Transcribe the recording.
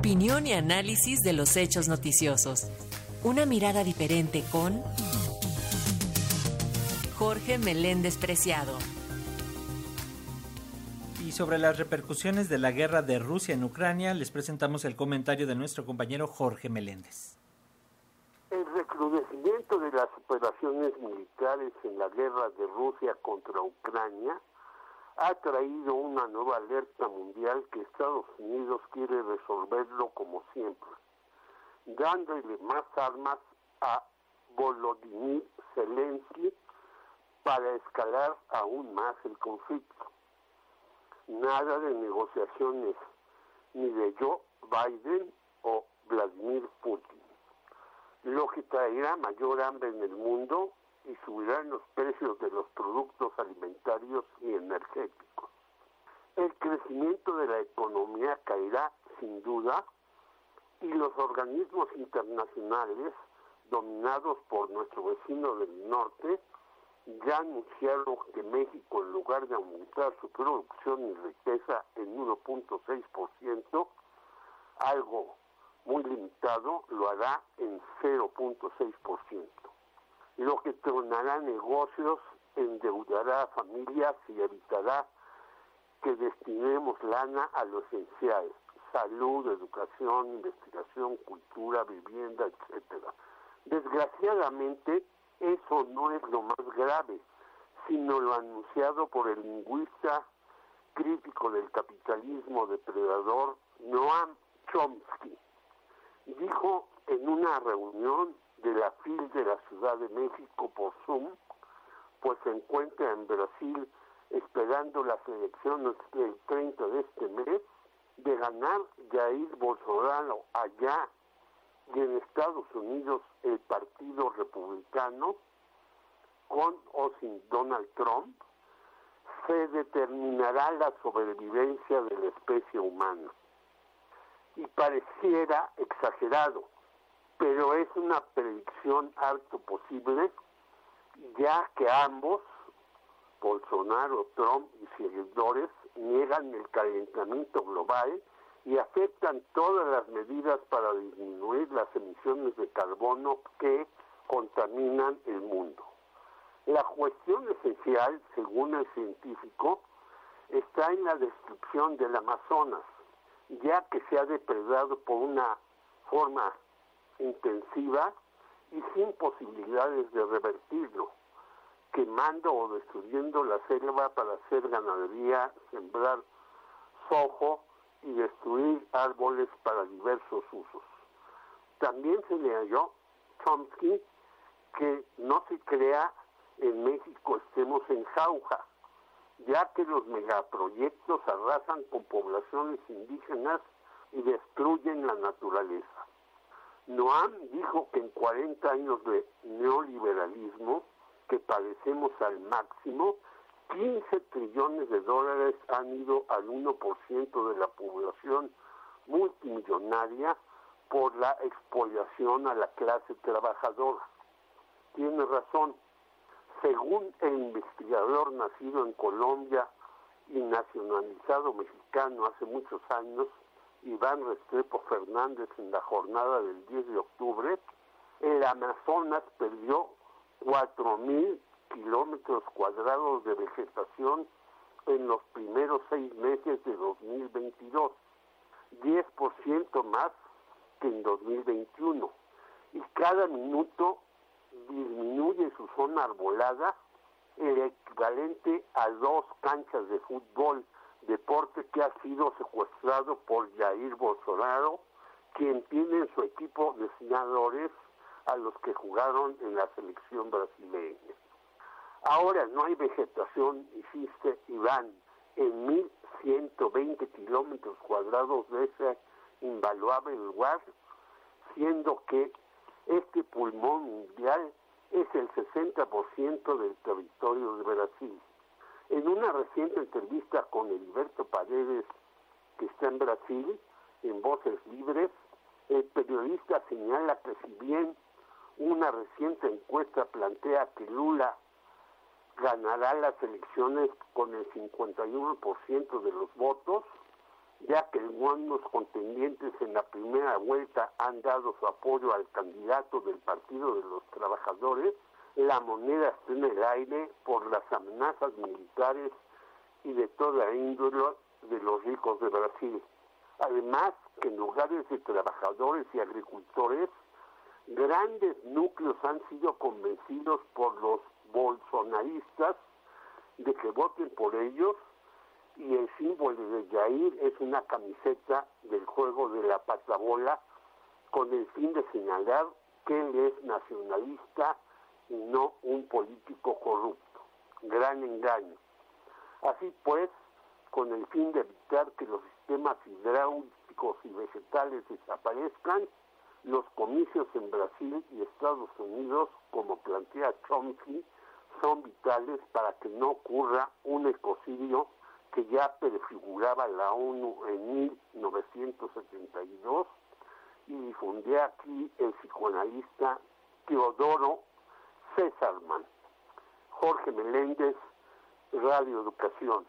Opinión y análisis de los hechos noticiosos. Una mirada diferente con Jorge Meléndez Preciado. Y sobre las repercusiones de la guerra de Rusia en Ucrania, les presentamos el comentario de nuestro compañero Jorge Meléndez. El recrudecimiento de las operaciones militares en la guerra de Rusia contra Ucrania ha traído una nueva alerta mundial que Estados Unidos quiere resolverlo como siempre, dándole más armas a Volodymyr Zelensky para escalar aún más el conflicto. Nada de negociaciones ni de Joe Biden o Vladimir Putin, lo que traerá mayor hambre en el mundo y subirán los precios de los productos alimentarios y energéticos. El crecimiento de la economía caerá sin duda y los organismos internacionales dominados por nuestro vecino del norte ya anunciaron que México en lugar de aumentar su producción y riqueza en 1.6%, algo muy limitado, lo hará en 0.6% lo que tronará negocios, endeudará a familias y evitará que destinemos lana a lo esencial, salud, educación, investigación, cultura, vivienda, etcétera. Desgraciadamente, eso no es lo más grave, sino lo anunciado por el lingüista crítico del capitalismo depredador Noam Chomsky. Dijo en una reunión de la FIL de la Ciudad de México por Zoom, pues se encuentra en Brasil esperando las elecciones del 30 de este mes, de ganar Jair Bolsonaro allá y en Estados Unidos el Partido Republicano, con o sin Donald Trump, se determinará la sobrevivencia de la especie humana. Y pareciera exagerado, es una predicción harto posible, ya que ambos, Bolsonaro, Trump y seguidores, niegan el calentamiento global y aceptan todas las medidas para disminuir las emisiones de carbono que contaminan el mundo. La cuestión esencial, según el científico, está en la destrucción del Amazonas, ya que se ha depredado por una forma intensiva y sin posibilidades de revertirlo, quemando o destruyendo la selva para hacer ganadería, sembrar sojo y destruir árboles para diversos usos. También se le halló Chomsky que no se crea en México estemos en jauja, ya que los megaproyectos arrasan con poblaciones indígenas y destruyen la naturaleza. Noam dijo que en 40 años de neoliberalismo, que padecemos al máximo, 15 trillones de dólares han ido al 1% de la población multimillonaria por la expoliación a la clase trabajadora. Tiene razón. Según el investigador nacido en Colombia y nacionalizado mexicano hace muchos años, Iván Restrepo Fernández en la jornada del 10 de octubre, el Amazonas perdió 4.000 kilómetros cuadrados de vegetación en los primeros seis meses de 2022, 10% más que en 2021. Y cada minuto disminuye su zona arbolada el equivalente a dos canchas de fútbol deporte que ha sido secuestrado por Jair Bolsonaro, quien tiene en su equipo diseñadores a los que jugaron en la selección brasileña. Ahora no hay vegetación, existe Iván, en 1.120 kilómetros cuadrados de ese invaluable lugar, siendo que este pulmón mundial es el 60% del territorio de Brasil. En una reciente entrevista con Heriberto Paredes, que está en Brasil, en Voces Libres, el periodista señala que si bien una reciente encuesta plantea que Lula ganará las elecciones con el 51% de los votos, ya que algunos contendientes en la primera vuelta han dado su apoyo al candidato del Partido de los Trabajadores, la moneda está en el aire por las amenazas militares y de toda índole de los ricos de Brasil. Además, que en lugares de trabajadores y agricultores, grandes núcleos han sido convencidos por los bolsonaristas de que voten por ellos y el símbolo de Jair es una camiseta del juego de la patabola con el fin de señalar que él es nacionalista y no un político corrupto. Gran engaño. Así pues, con el fin de evitar que los sistemas hidráulicos y vegetales desaparezcan, los comicios en Brasil y Estados Unidos, como plantea Chomsky, son vitales para que no ocurra un ecocidio que ya prefiguraba la ONU en 1972 y difundía aquí el psicoanalista Teodoro Césarman. Jorge Meléndez, Radio Educación.